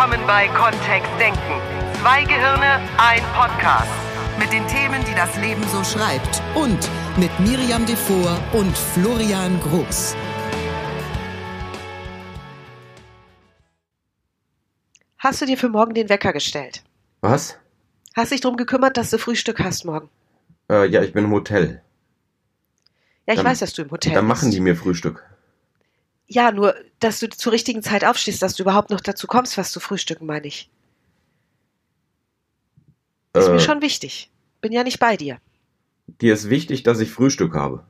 Willkommen bei Kontext Denken. Zwei Gehirne, ein Podcast. Mit den Themen, die das Leben so schreibt. Und mit Miriam Devor und Florian Groß. Hast du dir für morgen den Wecker gestellt? Was? Hast dich darum gekümmert, dass du Frühstück hast morgen? Äh, ja, ich bin im Hotel. Ja, ich Dann- weiß, dass du im Hotel Dann bist. machen die mir Frühstück. Ja, nur, dass du zur richtigen Zeit aufstehst, dass du überhaupt noch dazu kommst, was zu frühstücken, meine ich. Ist Äh, mir schon wichtig. Bin ja nicht bei dir. Dir ist wichtig, dass ich Frühstück habe.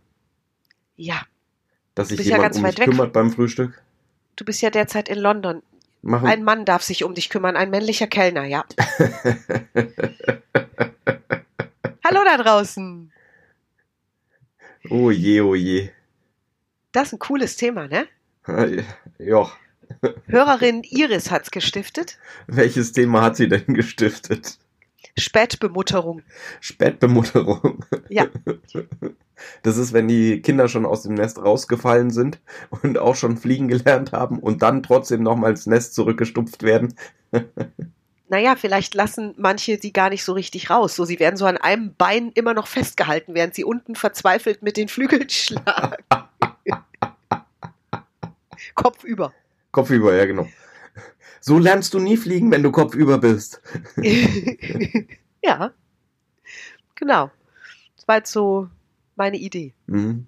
Ja, Dass sich bist ja jemand ganz um mich kümmert beim Frühstück. du bist ja derzeit in London. Machen. Ein Mann darf sich um dich kümmern, ein männlicher Kellner, ja. Hallo da draußen. oh je, oh je. Das ist ein cooles Thema, ne? Ja. Hörerin Iris hat's gestiftet. Welches Thema hat sie denn gestiftet? Spätbemutterung. Spätbemutterung. Ja. Das ist, wenn die Kinder schon aus dem Nest rausgefallen sind und auch schon fliegen gelernt haben und dann trotzdem nochmal ins Nest zurückgestupft werden. Naja, vielleicht lassen manche sie gar nicht so richtig raus. So, sie werden so an einem Bein immer noch festgehalten, während sie unten verzweifelt mit den Flügeln schlagen. Kopf über. Kopfüber, ja genau. So lernst du nie fliegen, wenn du kopfüber bist. ja. Genau. Das war jetzt so meine Idee. Mhm.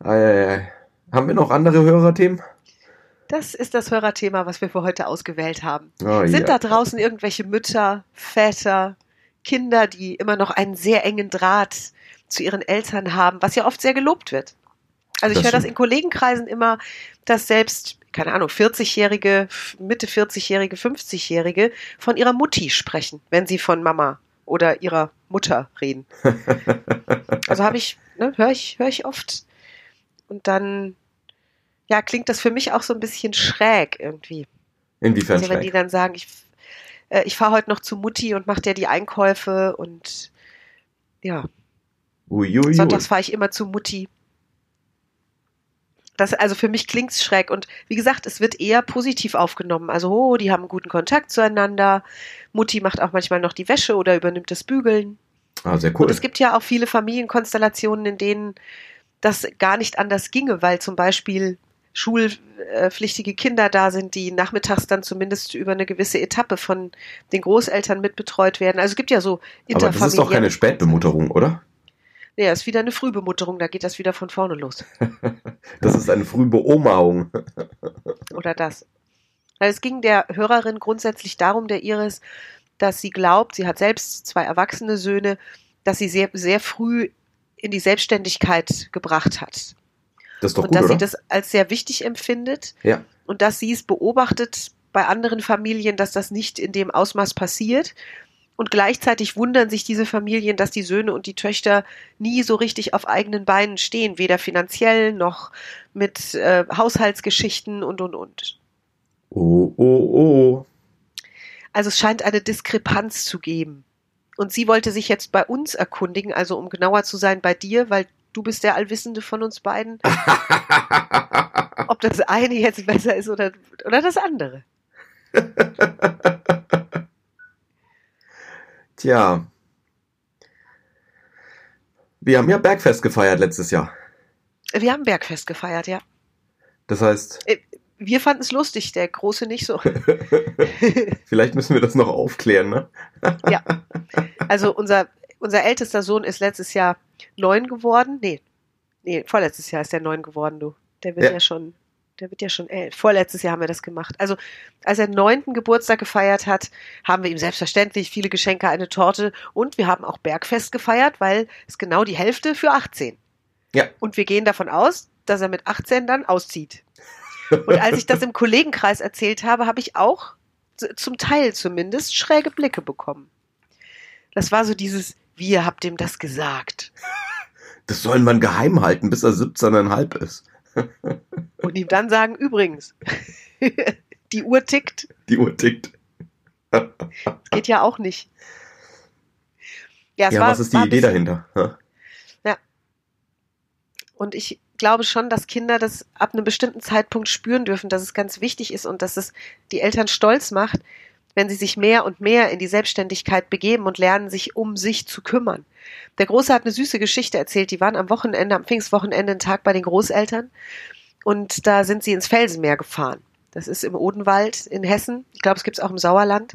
Ei, ei, ei. Haben wir noch andere Hörerthemen? Das ist das Hörerthema, was wir für heute ausgewählt haben. Oh, Sind ja. da draußen irgendwelche Mütter, Väter, Kinder, die immer noch einen sehr engen Draht zu ihren Eltern haben, was ja oft sehr gelobt wird? Also ich höre das in Kollegenkreisen immer, dass selbst, keine Ahnung, 40-Jährige, Mitte 40-Jährige, 50-Jährige von ihrer Mutti sprechen, wenn sie von Mama oder ihrer Mutter reden. Also habe ich, ne, höre ich, höre ich oft. Und dann, ja, klingt das für mich auch so ein bisschen schräg irgendwie. Inwiefern Also wenn die schräg? dann sagen, ich, äh, ich fahre heute noch zu Mutti und mache dir die Einkäufe und ja, Uiuiui. sonntags fahre ich immer zu Mutti. Das, also für mich klingt's schräg und wie gesagt, es wird eher positiv aufgenommen. Also, oh, die haben einen guten Kontakt zueinander. Mutti macht auch manchmal noch die Wäsche oder übernimmt das Bügeln. Ah, sehr cool. Und es gibt ja auch viele Familienkonstellationen, in denen das gar nicht anders ginge, weil zum Beispiel schulpflichtige Kinder da sind, die nachmittags dann zumindest über eine gewisse Etappe von den Großeltern mitbetreut werden. Also es gibt ja so Aber das ist doch keine Spätbemutterung, oder? Ja, ist wieder eine Frühbemutterung, da geht das wieder von vorne los. Das ist eine Frühbeomahung. Oder das. Weil es ging der Hörerin grundsätzlich darum, der Iris, dass sie glaubt, sie hat selbst zwei erwachsene Söhne, dass sie sehr, sehr früh in die Selbstständigkeit gebracht hat. Das ist doch und gut, dass oder? sie das als sehr wichtig empfindet ja. und dass sie es beobachtet bei anderen Familien, dass das nicht in dem Ausmaß passiert. Und gleichzeitig wundern sich diese Familien, dass die Söhne und die Töchter nie so richtig auf eigenen Beinen stehen, weder finanziell noch mit äh, Haushaltsgeschichten und und und. Oh, oh, oh. Also es scheint eine Diskrepanz zu geben. Und sie wollte sich jetzt bei uns erkundigen, also um genauer zu sein, bei dir, weil du bist der Allwissende von uns beiden, ob das eine jetzt besser ist oder, oder das andere. Tja. Wir haben ja Bergfest gefeiert letztes Jahr. Wir haben Bergfest gefeiert, ja. Das heißt, Wir fanden es lustig, der Große nicht so. vielleicht müssen wir das noch aufklären, ne? ja. Also unser, unser ältester Sohn ist letztes Jahr neun geworden. Nee, nee, vorletztes Jahr ist er neun geworden, du. Der wird ja, Ja. schon, der wird ja schon elf. Vorletztes Jahr haben wir das gemacht. Also als er neunten Geburtstag gefeiert hat, haben wir ihm selbstverständlich viele Geschenke, eine Torte und wir haben auch Bergfest gefeiert, weil es genau die Hälfte für 18. Ja. Und wir gehen davon aus, dass er mit 18 dann auszieht. Und als ich das im Kollegenkreis erzählt habe, habe ich auch zum Teil zumindest schräge Blicke bekommen. Das war so dieses, wie ihr habt ihm das gesagt. Das soll man geheim halten, bis er 17,5 ist. Und ihm dann sagen, übrigens, die Uhr tickt, Die Uhr tickt. das geht ja auch nicht. Ja, Ja, war, was ist die Idee dahinter? Ja. Und ich glaube schon, dass Kinder das ab einem bestimmten Zeitpunkt spüren dürfen, dass es ganz wichtig ist und dass es die Eltern stolz macht, wenn sie sich mehr und mehr in die Selbstständigkeit begeben und lernen, sich um sich zu kümmern. Der Große hat eine süße Geschichte erzählt. Die waren am Wochenende, am Pfingstwochenende einen Tag bei den Großeltern und da sind sie ins Felsenmeer gefahren. Das ist im Odenwald in Hessen. Ich glaube, es gibt es auch im Sauerland.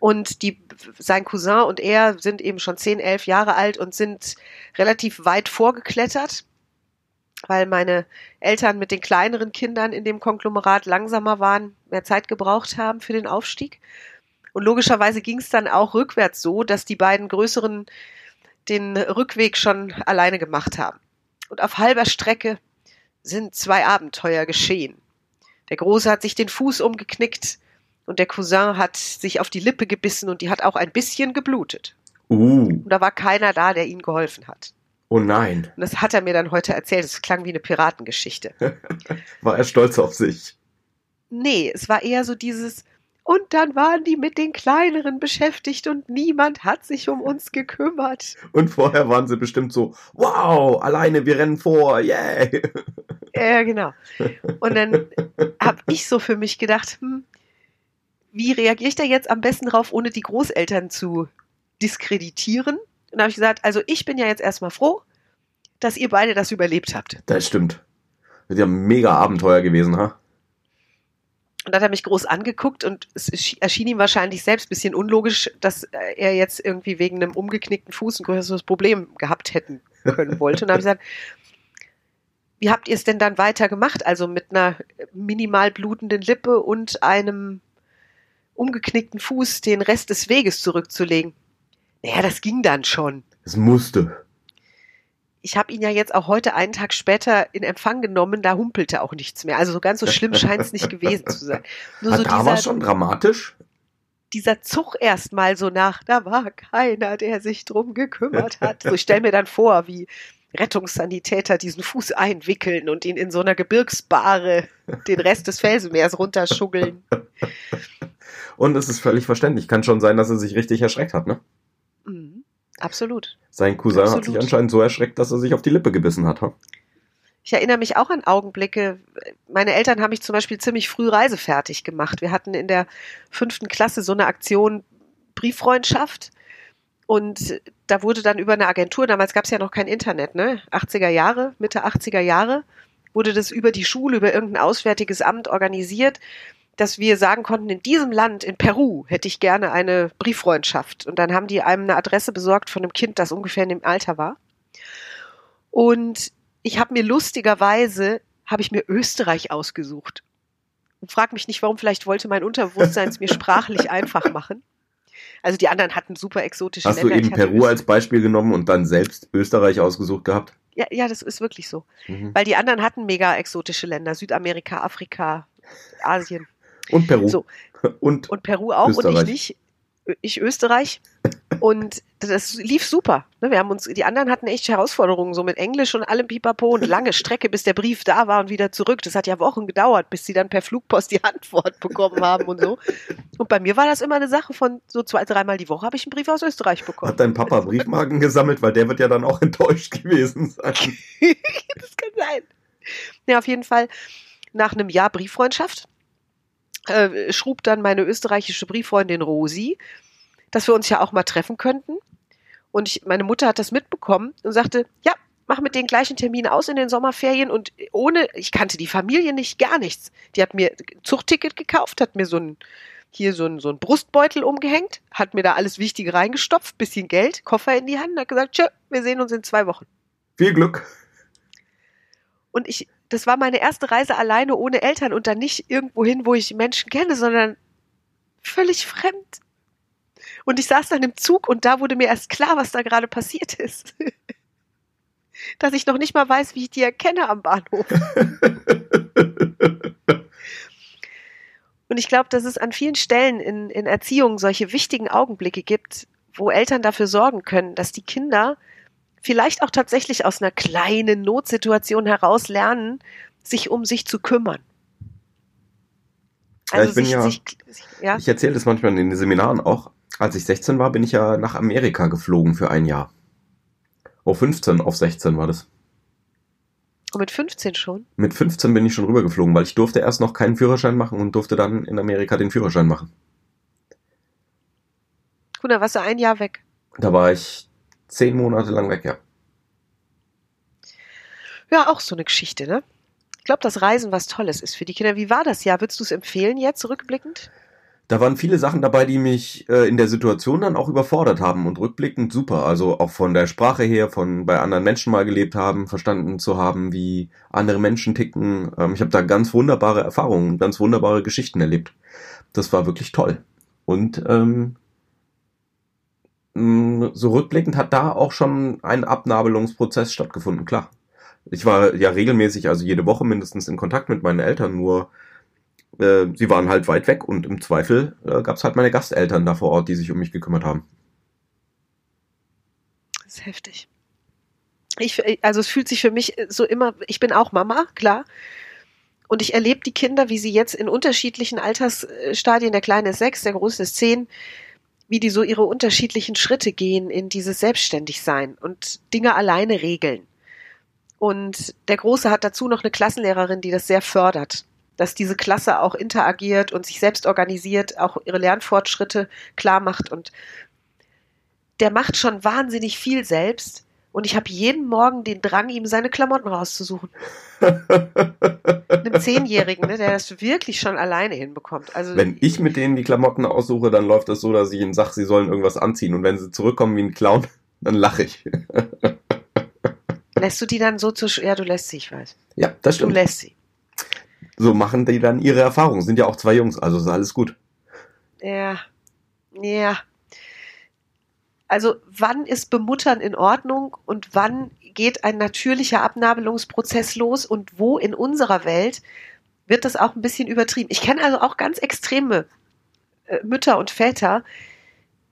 Und die, sein Cousin und er sind eben schon zehn, elf Jahre alt und sind relativ weit vorgeklettert, weil meine Eltern mit den kleineren Kindern in dem Konglomerat langsamer waren, mehr Zeit gebraucht haben für den Aufstieg. Und logischerweise ging es dann auch rückwärts so, dass die beiden größeren den Rückweg schon alleine gemacht haben. Und auf halber Strecke sind zwei Abenteuer geschehen. Der Große hat sich den Fuß umgeknickt und der Cousin hat sich auf die Lippe gebissen und die hat auch ein bisschen geblutet. Uh. Und da war keiner da, der ihnen geholfen hat. Oh nein. Und das hat er mir dann heute erzählt. Es klang wie eine Piratengeschichte. War er stolz auf sich? Nee, es war eher so dieses, und dann waren die mit den kleineren beschäftigt und niemand hat sich um uns gekümmert. Und vorher waren sie bestimmt so, wow, alleine, wir rennen vor, yay. Ja, genau. Und dann habe ich so für mich gedacht, hm, wie reagiere ich da jetzt am besten drauf, ohne die Großeltern zu diskreditieren? Und dann habe ich gesagt, also ich bin ja jetzt erstmal froh, dass ihr beide das überlebt habt. Das stimmt. Das ist ja ein mega Abenteuer gewesen, ha? Und dann hat er mich groß angeguckt und es erschien ihm wahrscheinlich selbst ein bisschen unlogisch, dass er jetzt irgendwie wegen einem umgeknickten Fuß ein größeres Problem gehabt hätten können wollte. Und habe ich gesagt, wie habt ihr es denn dann weiter gemacht? Also mit einer minimal blutenden Lippe und einem umgeknickten Fuß den Rest des Weges zurückzulegen. Naja, das ging dann schon. Es musste. Ich habe ihn ja jetzt auch heute einen Tag später in Empfang genommen, da humpelte auch nichts mehr. Also so ganz so schlimm scheint es nicht gewesen zu sein. Nur so da war schon dramatisch. dieser Zug erstmal so nach, da war keiner, der sich drum gekümmert hat. So, ich stelle mir dann vor, wie Rettungssanitäter diesen Fuß einwickeln und ihn in so einer Gebirgsbahre den Rest des Felsenmeers runterschuggeln. Und es ist völlig verständlich. Kann schon sein, dass er sich richtig erschreckt hat, ne? Mhm, absolut. Sein Cousin hat Absolut. sich anscheinend so erschreckt, dass er sich auf die Lippe gebissen hat. Ha? Ich erinnere mich auch an Augenblicke. Meine Eltern haben mich zum Beispiel ziemlich früh reisefertig gemacht. Wir hatten in der fünften Klasse so eine Aktion Brieffreundschaft. Und da wurde dann über eine Agentur, damals gab es ja noch kein Internet, ne? 80er Jahre, Mitte 80er Jahre, wurde das über die Schule, über irgendein auswärtiges Amt organisiert, dass wir sagen konnten, in diesem Land, in Peru, hätte ich gerne eine Brieffreundschaft. Und dann haben die einem eine Adresse besorgt von einem Kind, das ungefähr in dem Alter war. Und ich habe mir lustigerweise, habe ich mir Österreich ausgesucht. Und frag mich nicht, warum, vielleicht wollte mein Unterbewusstsein es mir sprachlich einfach machen. Also die anderen hatten super exotische Hast du Länder. eben Ich hatte Peru als Beispiel genommen und dann selbst Österreich ausgesucht gehabt? Ja, ja, das ist wirklich so. Mhm. Weil die anderen hatten mega exotische Länder. Südamerika, Afrika, Asien. Und Peru. So. Und, Und Peru auch und Österreich. ich nicht. Ich Österreich. Und das lief super. Ne, Wir haben uns, die anderen hatten echt Herausforderungen, so mit Englisch und allem Pipapo und lange Strecke, bis der Brief da war und wieder zurück. Das hat ja Wochen gedauert, bis sie dann per Flugpost die Antwort bekommen haben und so. Und bei mir war das immer eine Sache von so zwei, dreimal die Woche habe ich einen Brief aus Österreich bekommen. hat dein Papa Briefmarken gesammelt, weil der wird ja dann auch enttäuscht gewesen sein. das kann sein. Ja, auf jeden Fall nach einem Jahr Brieffreundschaft äh, schrub dann meine österreichische Brieffreundin Rosi, dass wir uns ja auch mal treffen könnten. Und ich, meine Mutter hat das mitbekommen und sagte, ja, mach mit den gleichen Termin aus in den Sommerferien und ohne, ich kannte die Familie nicht, gar nichts. Die hat mir Zugticket gekauft, hat mir so ein, hier so ein, so ein Brustbeutel umgehängt, hat mir da alles Wichtige reingestopft, bisschen Geld, Koffer in die Hand, hat gesagt, tschö, wir sehen uns in zwei Wochen. Viel Glück. Und ich, das war meine erste Reise alleine ohne Eltern und dann nicht irgendwo hin, wo ich Menschen kenne, sondern völlig fremd. Und ich saß dann im Zug und da wurde mir erst klar, was da gerade passiert ist. Dass ich noch nicht mal weiß, wie ich die erkenne am Bahnhof. Und ich glaube, dass es an vielen Stellen in, in Erziehung solche wichtigen Augenblicke gibt, wo Eltern dafür sorgen können, dass die Kinder vielleicht auch tatsächlich aus einer kleinen Notsituation heraus lernen, sich um sich zu kümmern. Ja, ich bin ja- sich, ja, Ich erzähle das manchmal in den Seminaren auch. Als ich 16 war, bin ich ja nach Amerika geflogen für ein Jahr. Oh, 15 auf 16 war das. Und mit 15 schon? Mit 15 bin ich schon rübergeflogen, weil ich durfte erst noch keinen Führerschein machen und durfte dann in Amerika den Führerschein machen. Gut, dann warst du ein Jahr weg. Da war ich zehn Monate lang weg, ja. Ja, auch so eine Geschichte, ne? Ich glaube, dass Reisen was Tolles ist für die Kinder. Wie war das Jahr? Würdest du es empfehlen jetzt, rückblickend? Da waren viele Sachen dabei, die mich äh, in der Situation dann auch überfordert haben und rückblickend super. Also auch von der Sprache her, von bei anderen Menschen mal gelebt haben, verstanden zu haben, wie andere Menschen ticken. Ähm, ich habe da ganz wunderbare Erfahrungen, ganz wunderbare Geschichten erlebt. Das war wirklich toll. Und ähm, so rückblickend hat da auch schon ein Abnabelungsprozess stattgefunden, klar. Ich war ja regelmäßig, also jede Woche mindestens in Kontakt mit meinen Eltern, nur äh, sie waren halt weit weg und im Zweifel äh, gab es halt meine Gasteltern da vor Ort, die sich um mich gekümmert haben. Das ist heftig. Ich, also es fühlt sich für mich so immer, ich bin auch Mama, klar. Und ich erlebe die Kinder, wie sie jetzt in unterschiedlichen Altersstadien, der Kleine ist sechs, der Große ist zehn, wie die so ihre unterschiedlichen Schritte gehen in dieses Selbstständigsein und Dinge alleine regeln. Und der Große hat dazu noch eine Klassenlehrerin, die das sehr fördert, dass diese Klasse auch interagiert und sich selbst organisiert, auch ihre Lernfortschritte klar macht. Und der macht schon wahnsinnig viel selbst. Und ich habe jeden Morgen den Drang, ihm seine Klamotten rauszusuchen. Einem Zehnjährigen, ne, der das wirklich schon alleine hinbekommt. Also Wenn ich mit denen die Klamotten aussuche, dann läuft das so, dass ich ihnen sage, sie sollen irgendwas anziehen. Und wenn sie zurückkommen wie ein Clown, dann lache ich. lässt du die dann so zu, ja, du lässt sie, ich weiß. Ja, das Du stimmt. lässt sie. So machen die dann ihre Erfahrungen. Sind ja auch zwei Jungs, also ist alles gut. Ja, ja. Also wann ist Bemuttern in Ordnung und wann geht ein natürlicher Abnabelungsprozess los und wo in unserer Welt wird das auch ein bisschen übertrieben? Ich kenne also auch ganz extreme äh, Mütter und Väter,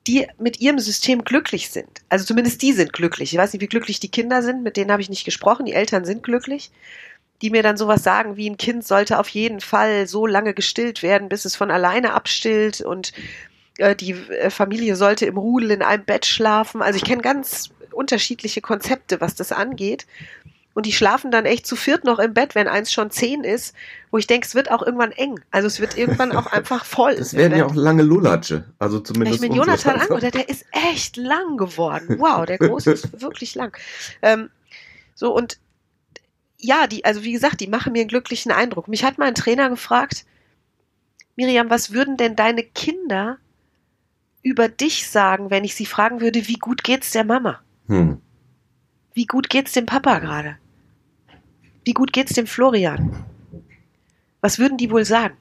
die mit ihrem System glücklich sind. Also zumindest die sind glücklich. Ich weiß nicht, wie glücklich die Kinder sind, mit denen habe ich nicht gesprochen. Die Eltern sind glücklich die mir dann sowas sagen wie ein Kind sollte auf jeden Fall so lange gestillt werden, bis es von alleine abstillt und äh, die äh, Familie sollte im Rudel in einem Bett schlafen. Also ich kenne ganz unterschiedliche Konzepte, was das angeht. Und die schlafen dann echt zu viert noch im Bett, wenn eins schon zehn ist, wo ich denke, es wird auch irgendwann eng. Also es wird irgendwann auch einfach voll. Das werden ja auch lange Lulatsche. Also Wenn zumindest ich mit Jonathan angucke, der ist echt lang geworden. Wow, der Große ist wirklich lang. Ähm, so und ja, die, also wie gesagt, die machen mir einen glücklichen Eindruck. Mich hat mal ein Trainer gefragt, Miriam, was würden denn deine Kinder über dich sagen, wenn ich sie fragen würde, wie gut geht's der Mama? Hm. Wie gut geht's dem Papa gerade? Wie gut geht's dem Florian? Was würden die wohl sagen?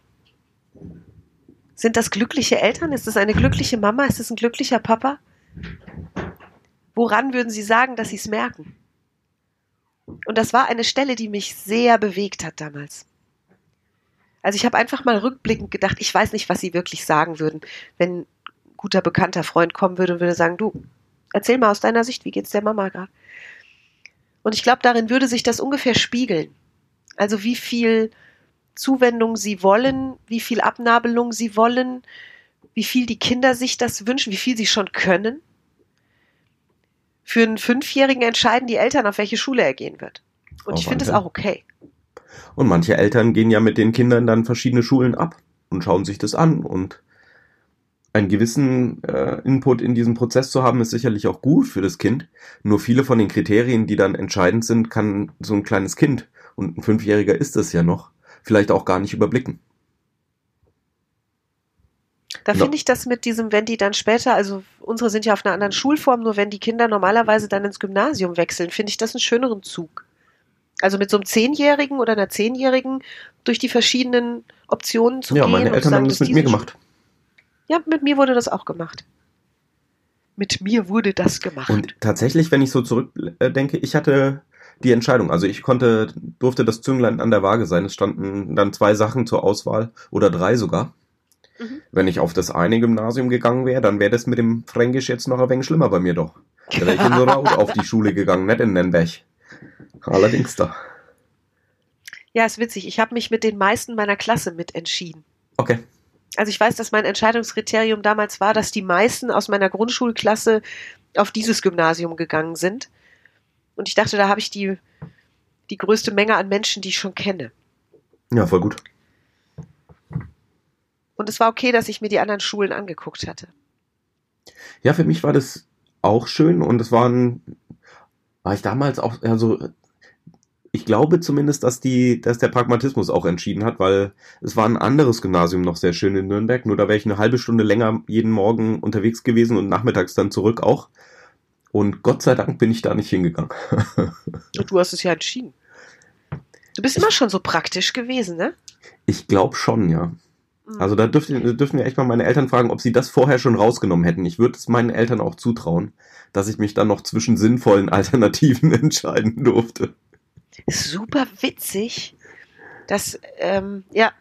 Sind das glückliche Eltern? Ist das eine glückliche Mama? Ist das ein glücklicher Papa? Woran würden sie sagen, dass sie es merken? Und das war eine Stelle, die mich sehr bewegt hat damals. Also ich habe einfach mal rückblickend gedacht, ich weiß nicht, was sie wirklich sagen würden, wenn guter bekannter Freund kommen würde und würde sagen, du, erzähl mal aus deiner Sicht, wie geht's der Mama gerade? Und ich glaube, darin würde sich das ungefähr spiegeln. Also wie viel Zuwendung sie wollen, wie viel Abnabelung sie wollen, wie viel die Kinder sich das wünschen, wie viel sie schon können. Für einen Fünfjährigen entscheiden die Eltern, auf welche Schule er gehen wird. Und Oh, ich finde Wahnsinn. auch okay. Und manche Eltern gehen ja mit den Kindern dann verschiedene Schulen ab und schauen sich das an. Und einen gewissen äh, Input in diesem Prozess zu haben, ist sicherlich auch gut für das Kind. Nur viele von den Kriterien, die dann entscheidend sind, kann so ein kleines Kind, und ein Fünfjähriger ist es ja noch, vielleicht auch gar nicht überblicken. Da finde ich das mit diesem, wenn die dann später, also unsere sind ja auf einer anderen Schulform, nur wenn die Kinder normalerweise dann ins Gymnasium wechseln, finde ich das einen schöneren Zug. Also mit so einem Zehnjährigen oder einer Zehnjährigen durch die verschiedenen Optionen zu ja, gehen. meine und zu Eltern sagen, haben das mit mir gemacht. Ja, mit mir wurde das auch gemacht. Mit mir wurde das gemacht. Und tatsächlich, wenn ich so zurückdenke, ich hatte die Entscheidung. Also ich konnte, durfte das Zünglein an der Waage sein. Es standen dann zwei Sachen zur Auswahl oder drei sogar. Mhm. Wenn ich auf das eine Gymnasium gegangen wäre, dann wäre das mit dem Fränkisch jetzt noch ein wenig schlimmer bei mir doch. Da wäre ich in so Raut auf die Schule gegangen, nicht in Nürnberg. Allerdings da. ja, ist witzig. Ich habe mich mit den meisten meiner Klasse mit entschieden. Okay. Also ich weiß, dass mein Entscheidungskriterium damals war, dass die meisten aus meiner Grundschulklasse auf dieses Gymnasium gegangen sind. Und ich dachte, da habe ich die, die größte Menge an Menschen, die ich schon kenne. Ja, voll gut. Und es war okay, dass ich mir die anderen Schulen angeguckt hatte. Ja, für mich war das auch schön und es waren, war ich damals auch, also ich glaube zumindest, dass die, dass der Pragmatismus auch entschieden hat, weil es war ein anderes Gymnasium noch sehr schön in Nürnberg, nur da wäre ich eine halbe Stunde länger jeden Morgen unterwegs gewesen und nachmittags dann zurück auch. Und Gott sei Dank bin ich da nicht hingegangen. Und du hast es ja entschieden. Du bist immer schon so praktisch gewesen, ne? Ich glaube schon, ja. Mhm. Also da dürften, dürften wir echt mal meine Eltern fragen, ob sie das vorher schon rausgenommen hätten. Ich würde es meinen Eltern auch zutrauen, dass ich mich dann noch zwischen sinnvollen Alternativen entscheiden durfte. Super witzig, dass, ähm, ja,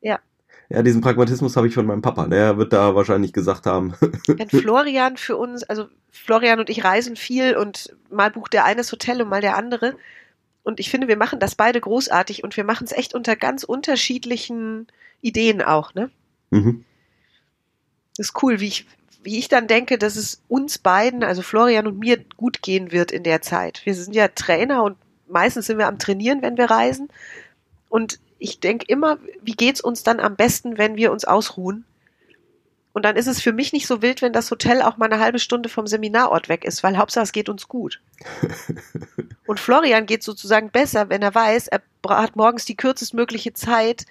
ja, Ja, diesen Pragmatismus habe ich von meinem Papa. Der wird da wahrscheinlich gesagt haben. wenn Florian für uns, also Florian und ich reisen viel und mal bucht der eine das Hotel und mal der andere. Und ich finde, wir machen das beide großartig und wir machen es echt unter ganz unterschiedlichen Ideen auch, ne? mhm. Das ist cool, wie ich, wie ich dann denke, dass es uns beiden, also Florian und mir, gut gehen wird in der Zeit. Wir sind ja Trainer und meistens sind wir am Trainieren, wenn wir reisen. Und ich denke immer, wie geht's uns dann am besten, wenn wir uns ausruhen? Und dann ist es für mich nicht so wild, wenn das Hotel auch mal eine halbe Stunde vom Seminarort weg ist, weil Hauptsache es geht uns gut. Und Florian geht sozusagen besser, wenn er weiß, er hat morgens die kürzestmögliche Zeit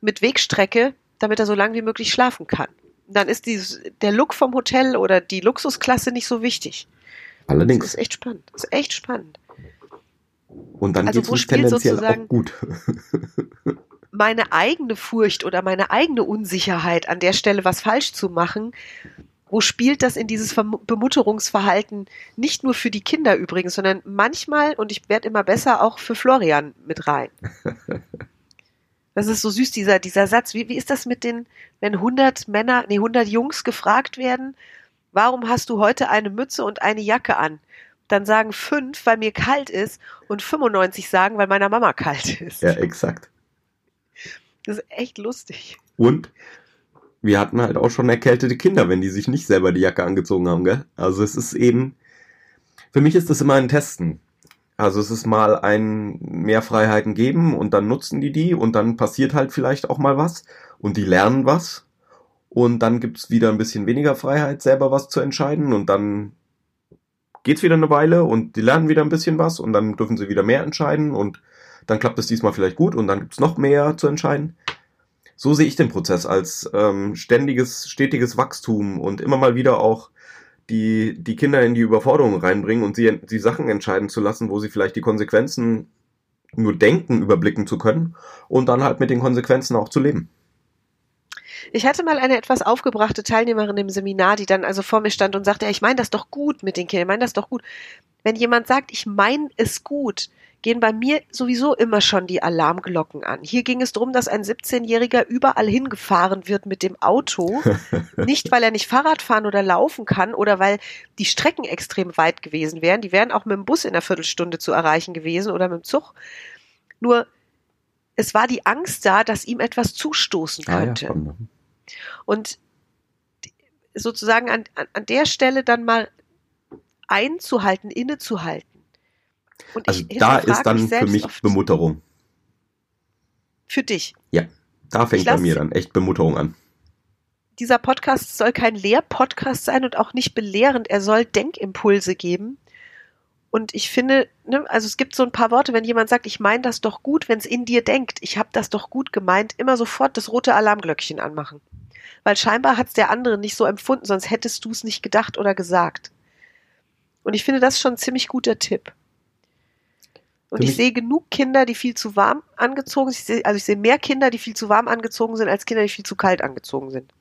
mit Wegstrecke, damit er so lange wie möglich schlafen kann. Dann ist dieses, der Look vom Hotel oder die Luxusklasse nicht so wichtig. Das Allerdings. ist echt spannend. Das ist echt spannend. Und dann Also uns spielt tendenziell sozusagen- auch gut. meine eigene Furcht oder meine eigene Unsicherheit an der Stelle was falsch zu machen, wo spielt das in dieses Bemutterungsverhalten nicht nur für die Kinder übrigens, sondern manchmal, und ich werde immer besser, auch für Florian mit rein. Das ist so süß, dieser, dieser Satz. Wie, wie ist das mit den, wenn 100 Männer, nee, 100 Jungs gefragt werden, warum hast du heute eine Mütze und eine Jacke an? Dann sagen fünf, weil mir kalt ist, und 95 sagen, weil meiner Mama kalt ist. Ja, exakt. Das ist echt lustig. Und wir hatten halt auch schon erkältete Kinder, wenn die sich nicht selber die Jacke angezogen haben, gell? Also es ist eben, für mich ist das immer ein Testen. Also es ist mal ein mehr Freiheiten geben und dann nutzen die die und dann passiert halt vielleicht auch mal was und die lernen was und dann gibt's wieder ein bisschen weniger Freiheit, selber was zu entscheiden und dann geht's wieder eine Weile und die lernen wieder ein bisschen was und dann dürfen sie wieder mehr entscheiden und dann klappt es diesmal vielleicht gut und dann gibt's noch mehr zu entscheiden. So sehe ich den Prozess als ähm, ständiges, stetiges Wachstum und immer mal wieder auch die, die Kinder in die Überforderung reinbringen und sie, sie Sachen entscheiden zu lassen, wo sie vielleicht die Konsequenzen nur denken, überblicken zu können und dann halt mit den Konsequenzen auch zu leben. Ich hatte mal eine etwas aufgebrachte Teilnehmerin im Seminar, die dann also vor mir stand und sagte, ja, ich meine das doch gut mit den Kindern, ich meine das doch gut. Wenn jemand sagt, ich meine es gut, gehen bei mir sowieso immer schon die Alarmglocken an. Hier ging es darum, dass ein 17-Jähriger überall hingefahren wird mit dem Auto, nicht weil er nicht Fahrrad fahren oder laufen kann oder weil die Strecken extrem weit gewesen wären. Die wären auch mit dem Bus in einer Viertelstunde zu erreichen gewesen oder mit dem Zug. Nur es war die Angst da, dass ihm etwas zustoßen könnte. komm, ne? Und sozusagen an, an, an der Stelle dann mal einzuhalten, innezuhalten. Und Also da ist dann für mich. Bemutterung. Für dich. Da fängt bei mir dann echt Bemutterung an. Dieser Podcast soll kein Lehrpodcast sein und auch nicht belehrend. Er soll Denkimpulse geben. Und ich finde, ne, also es gibt so ein paar Worte, wenn jemand sagt, ich meine das doch gut, wenn es in dir denkt, ich habe das doch gut gemeint, immer sofort das rote Alarmglöckchen anmachen. Weil scheinbar hat es der andere nicht so empfunden, sonst hättest du es nicht gedacht oder gesagt. Und ich finde das schon ein ziemlich guter Tipp. Und ich sehe genug Kinder, die viel zu warm angezogen sind. Also ich sehe mehr Kinder, die viel zu warm angezogen sind, als Kinder, die viel zu kalt angezogen sind.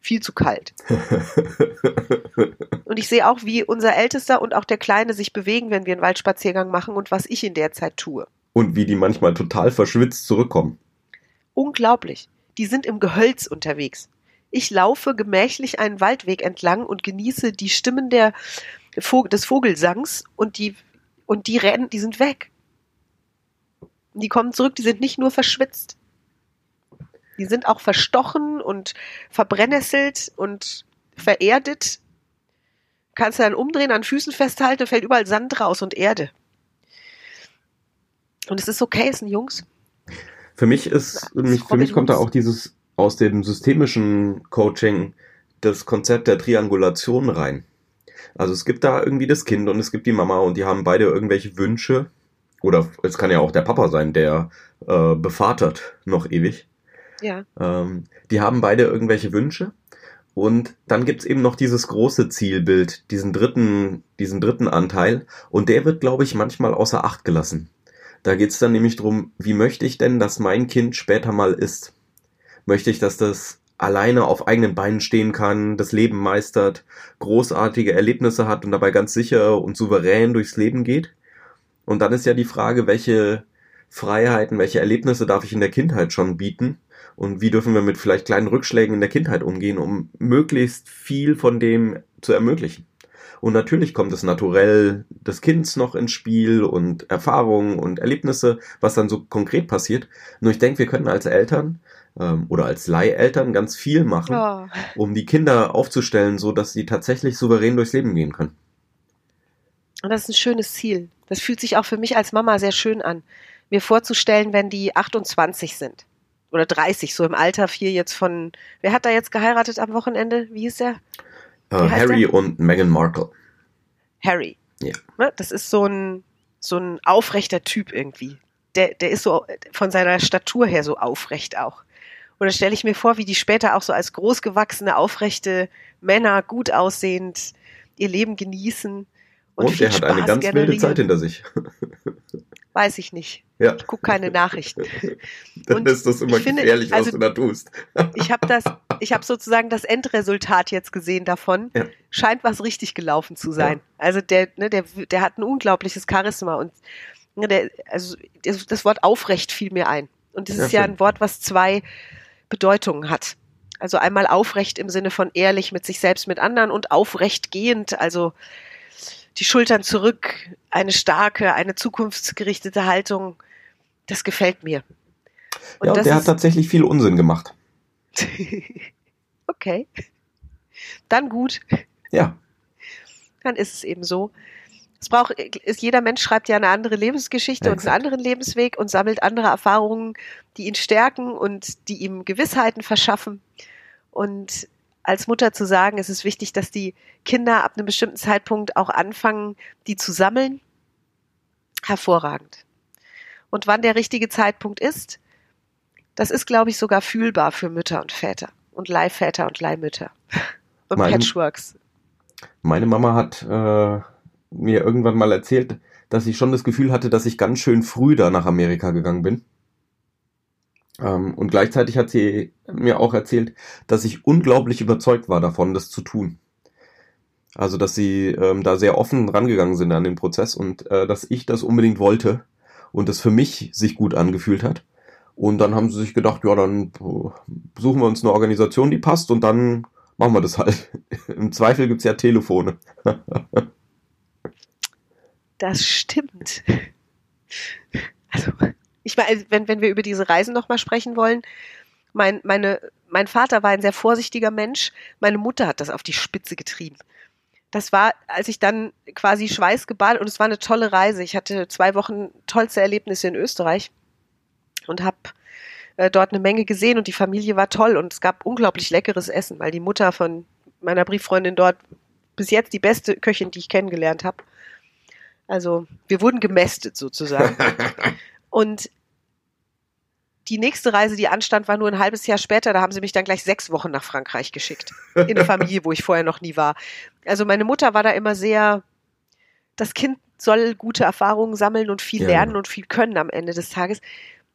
Viel zu kalt. Und ich sehe auch, wie unser Ältester und auch der Kleine sich bewegen, wenn wir einen Waldspaziergang machen und was ich in der Zeit tue. Und wie die manchmal total verschwitzt zurückkommen. Unglaublich. Die sind im Gehölz unterwegs. Ich laufe gemächlich einen Waldweg entlang und genieße die Stimmen der des Vogelsangs und die, und die rennen, die sind weg. Die kommen zurück, die sind nicht nur verschwitzt. Die sind auch verstochen und verbrennesselt und vererdet. Kannst du dann umdrehen, an Füßen festhalten, fällt überall Sand raus und Erde. Und es ist okay, es sind Jungs. Für mich ist, Ja, mich, für mich kommt da auch dieses aus dem systemischen Coaching das Konzept der Triangulation rein. Also es gibt da irgendwie das Kind und es gibt die Mama und die haben beide irgendwelche Wünsche. Oder es kann ja auch der Papa sein, der äh, bevatert noch ewig. Ja. Ähm, die haben beide irgendwelche Wünsche. Und dann gibt's eben noch dieses große Zielbild, diesen dritten, diesen dritten Anteil. Und der wird, glaube ich, manchmal außer Acht gelassen. Da geht's dann nämlich drum, wie möchte ich denn, dass mein Kind später mal ist? Möchte ich, dass das alleine auf eigenen Beinen stehen kann, das Leben meistert, großartige Erlebnisse hat und dabei ganz sicher und souverän durchs Leben geht? Und dann ist ja die Frage, welche Freiheiten, welche Erlebnisse darf ich in der Kindheit schon bieten? Und wie dürfen wir mit vielleicht kleinen Rückschlägen in der Kindheit umgehen, um möglichst viel von dem zu ermöglichen? Und natürlich kommt das Naturell des Kindes noch ins Spiel und Erfahrungen und Erlebnisse, was dann so konkret passiert. Nur ich denke, wir können als Eltern ähm, oder als Leiheltern ganz viel machen, Oh. um die Kinder aufzustellen, so dass sie tatsächlich souverän durchs Leben gehen können. Und das ist ein schönes Ziel. Das fühlt sich auch für mich als Mama sehr schön an, mir vorzustellen, wenn die 28 sind. Oder 30, so im Alter vier jetzt von, wer hat da jetzt geheiratet am Wochenende? Wie hieß der? Heißt Harry der? und Meghan Markle. Harry. Ja. Ne? Das ist so ein, so ein aufrechter Typ irgendwie. Der, der ist so von seiner Statur her so aufrecht auch. Und da stelle ich mir vor, wie die später auch so als großgewachsene, aufrechte Männer, gut aussehend, ihr Leben genießen. Und, Und, der hat eine Spaß ganz wilde generieren. Zeit hinter sich. Weiß ich nicht. Ja, Ich gucke keine Nachrichten. dann Und ist das immer ich finde, gefährlich, was also- du da tust. Ich habe das, ich habe sozusagen das Endresultat jetzt gesehen davon. Ja. Scheint was richtig gelaufen zu sein. Also der, ne, der, der hat ein unglaubliches Charisma und ne, der, also das, Wort aufrecht fiel mir ein. Und das Ja, ist ja schön. ein Wort, was zwei Bedeutungen hat. Also einmal aufrecht im Sinne von ehrlich mit sich selbst, mit anderen und aufrecht gehend, also die Schultern zurück, eine starke, eine zukunftsgerichtete Haltung. Das gefällt mir. Und ja, und der hat tatsächlich viel Unsinn gemacht. okay. Dann gut, Ja, dann ist es eben so. Es braucht, ist, jeder Mensch schreibt ja eine andere Lebensgeschichte und Exakt. einen anderen Lebensweg und sammelt andere Erfahrungen, die ihn stärken und die ihm Gewissheiten verschaffen. Und als Mutter zu sagen, es ist wichtig, dass die Kinder ab einem bestimmten Zeitpunkt auch anfangen, die zu sammeln, hervorragend. Und wann der richtige Zeitpunkt ist, das ist, glaube ich, sogar fühlbar für Mütter und Väter und Leihväter und Leihmütter und Mein- Patchworks. meine Mama hat äh, mir irgendwann mal erzählt, dass ich schon das Gefühl hatte, dass ich ganz schön früh da nach Amerika gegangen bin. Ähm, und gleichzeitig hat sie mir auch erzählt, dass ich unglaublich überzeugt war davon, das zu tun. Also, dass sie ähm, da sehr offen rangegangen sind an den Prozess und äh, dass ich das unbedingt wollte und es für mich sich gut angefühlt hat. Und dann haben sie sich gedacht, ja, dann suchen wir uns eine Organisation, die passt und dann machen wir das halt. Im Zweifel gibt's ja Telefone. Das stimmt. Also, ich meine, wenn, wenn wir über diese Reisen nochmal sprechen wollen, mein, meine, mein Vater war ein sehr vorsichtiger Mensch, meine Mutter hat das auf die Spitze getrieben. Das war, als ich dann quasi schweißgebadet und es war eine tolle Reise. Ich hatte zwei Wochen tollste Erlebnisse in Österreich und habe äh, dort eine Menge gesehen und die Familie war toll und es gab unglaublich leckeres Essen, weil die Mutter von meiner Brieffreundin dort bis jetzt die beste Köchin, die ich kennengelernt habe. Also wir wurden gemästet sozusagen. Und die nächste Reise, die anstand, war nur ein halbes Jahr später. Da haben sie mich dann gleich sechs Wochen nach Frankreich geschickt. In eine Familie, wo ich vorher noch nie war. Also meine Mutter war da immer sehr, das Kind soll gute Erfahrungen sammeln und viel Ja. lernen und viel können am Ende des Tages.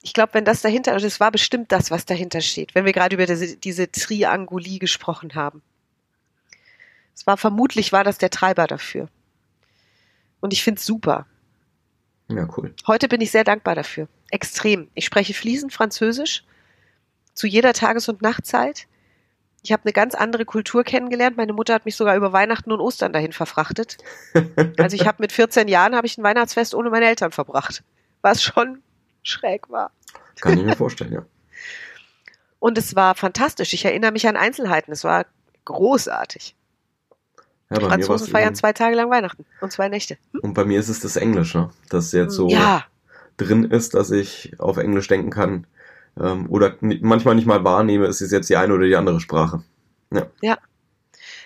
Ich glaube, wenn das dahinter, und es war bestimmt das, was dahinter steht, wenn wir gerade über diese, diese Triangulie gesprochen haben. Es war vermutlich war das der Treiber dafür. Und ich finde es super. Ja, cool. Heute bin ich sehr dankbar dafür. Extrem. Ich spreche fließend Französisch zu jeder Tages- und Nachtzeit. Ich habe eine ganz andere Kultur kennengelernt. Meine Mutter hat mich sogar über Weihnachten und Ostern dahin verfrachtet. Also ich habe mit 14 Jahren habe ich ein Weihnachtsfest ohne meine Eltern verbracht, was schon schräg war. Kann ich mir vorstellen, ja. Und es war fantastisch. Ich erinnere mich an Einzelheiten. Es war großartig. Ja bei mir war's Franzosen feiern zwei Tage lang Weihnachten und zwei Nächte. Hm? Und bei mir ist es das Englisch, ne? Das ist jetzt so Ja, drin ist, dass ich auf Englisch denken kann ähm, oder manchmal nicht mal wahrnehme, ist es jetzt die eine oder die andere Sprache. Ja. ja.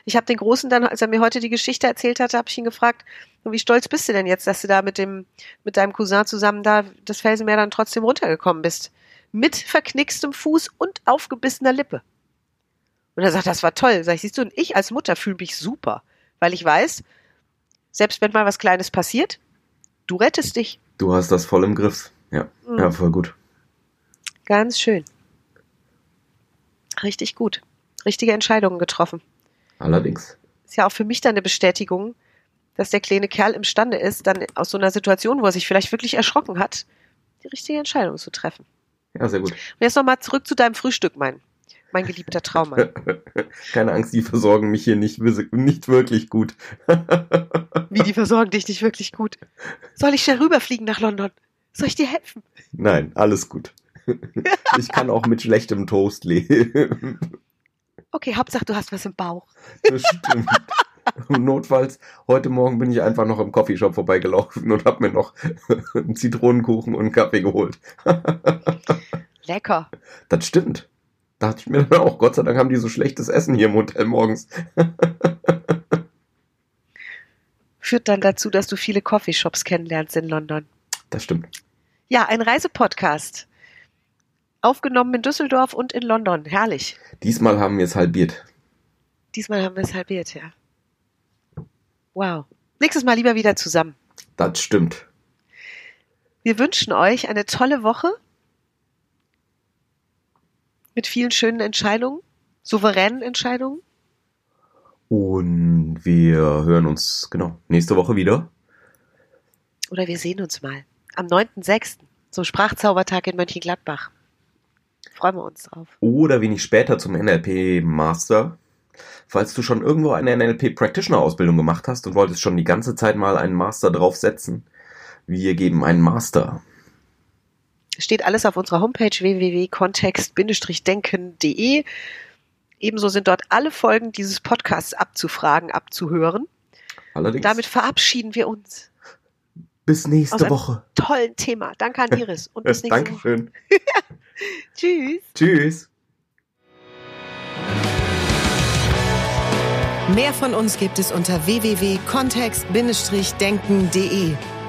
Ich habe den Großen dann, als er mir heute die Geschichte erzählt hatte, habe ich ihn gefragt, wie stolz bist du denn jetzt, dass du da mit dem, mit deinem Cousin zusammen da das Felsenmeer dann trotzdem runtergekommen bist? Mit verknickstem Fuß und aufgebissener Lippe. Und er sagt, das war toll. Sag ich, siehst du, und ich als Mutter fühle mich super, weil ich weiß, selbst wenn mal was Kleines passiert, du rettest dich. Du hast das voll im Griff. Ja, mhm. ja, voll gut. Ganz schön. Richtig gut. Richtige Entscheidungen getroffen. Allerdings. Ist ja auch für mich dann eine Bestätigung, dass der kleine Kerl imstande ist, dann aus so einer Situation, wo er sich vielleicht wirklich erschrocken hat, die richtige Entscheidung zu treffen. Ja, sehr gut. Und jetzt nochmal zurück zu deinem Frühstück, mein, mein geliebter Traummann. Keine Angst, die versorgen mich hier nicht, nicht wirklich gut. Wie, die versorgen dich nicht wirklich gut? Soll ich schnell rüberfliegen nach London? Soll ich dir helfen? Nein, alles gut. Ich kann auch mit schlechtem Toast leben. Okay, Hauptsache du hast was im Bauch. Das stimmt. Notfalls, heute Morgen bin ich einfach noch im Coffeeshop vorbeigelaufen und habe mir noch einen Zitronenkuchen und einen Kaffee geholt. Lecker. Das stimmt. Da dachte ich mir dann auch, Gott sei Dank haben die so schlechtes Essen hier im Hotel morgens. Führt dann dazu, dass du viele Coffeeshops kennenlernst in London. Das stimmt. Ja, ein Reisepodcast. Aufgenommen in Düsseldorf und in London. Herrlich. Diesmal haben wir es halbiert. Diesmal haben wir es halbiert, ja. Wow. Nächstes Mal lieber wieder zusammen. Das stimmt. Wir wünschen euch eine tolle Woche mit vielen schönen Entscheidungen, souveränen Entscheidungen. Und wir hören uns genau nächste Woche wieder. Oder wir sehen uns mal am 9.6. zum Sprachzaubertag in Mönchengladbach. Freuen wir uns drauf. Oder wenig später zum NLP Master. Falls du schon irgendwo eine NLP Practitioner Ausbildung gemacht hast und wolltest schon die ganze Zeit mal einen Master draufsetzen, wir geben einen Master. Steht alles auf unserer Homepage www.kontext-denken.de. Ebenso sind dort alle Folgen dieses Podcasts abzufragen, abzuhören. Allerdings. Damit verabschieden wir uns. Bis nächste Woche. Tollen Thema. Danke an Iris und bis nächste Dankeschön. Woche. Tschüss. Tschüss. Mehr von uns gibt es unter www.kontext-denken.de.